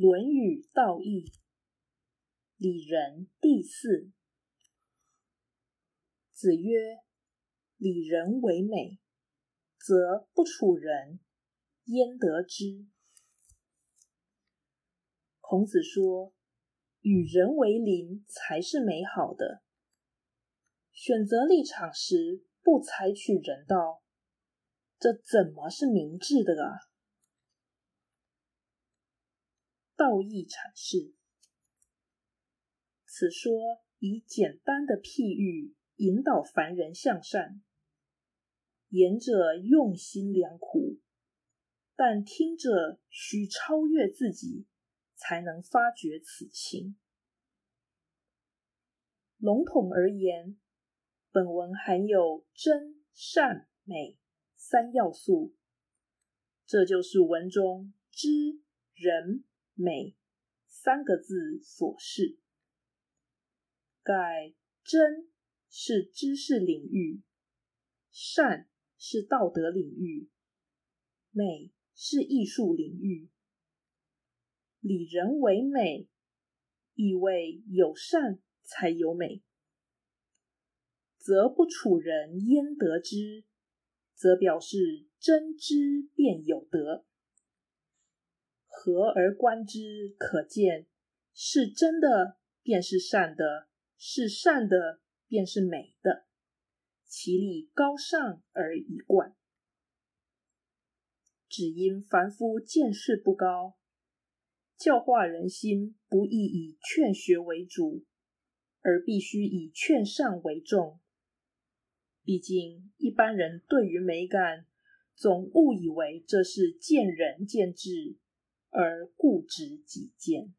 论语道义》里仁第四。子曰：“礼仁为美，则不处人，焉得之？”孔子说：“与人为邻才是美好的。选择立场时不采取人道，这怎么是明智的啊？”道义阐释，此说以简单的譬喻引导凡人向善，言者用心良苦，但听者需超越自己，才能发觉此情。笼统而言，本文含有真、善、美三要素，这就是文中知人。美三个字所示，盖真是知识领域，善是道德领域，美是艺术领域。礼人为美，意味有善才有美，则不处人焉得之？则表示真知便有德。合而观之，可见是真的便是善的，是善的便是美的，其理高尚而一贯。只因凡夫见识不高，教化人心不易以劝学为主，而必须以劝善为重。毕竟一般人对于美感，总误以为这是见仁见智。而固执己见。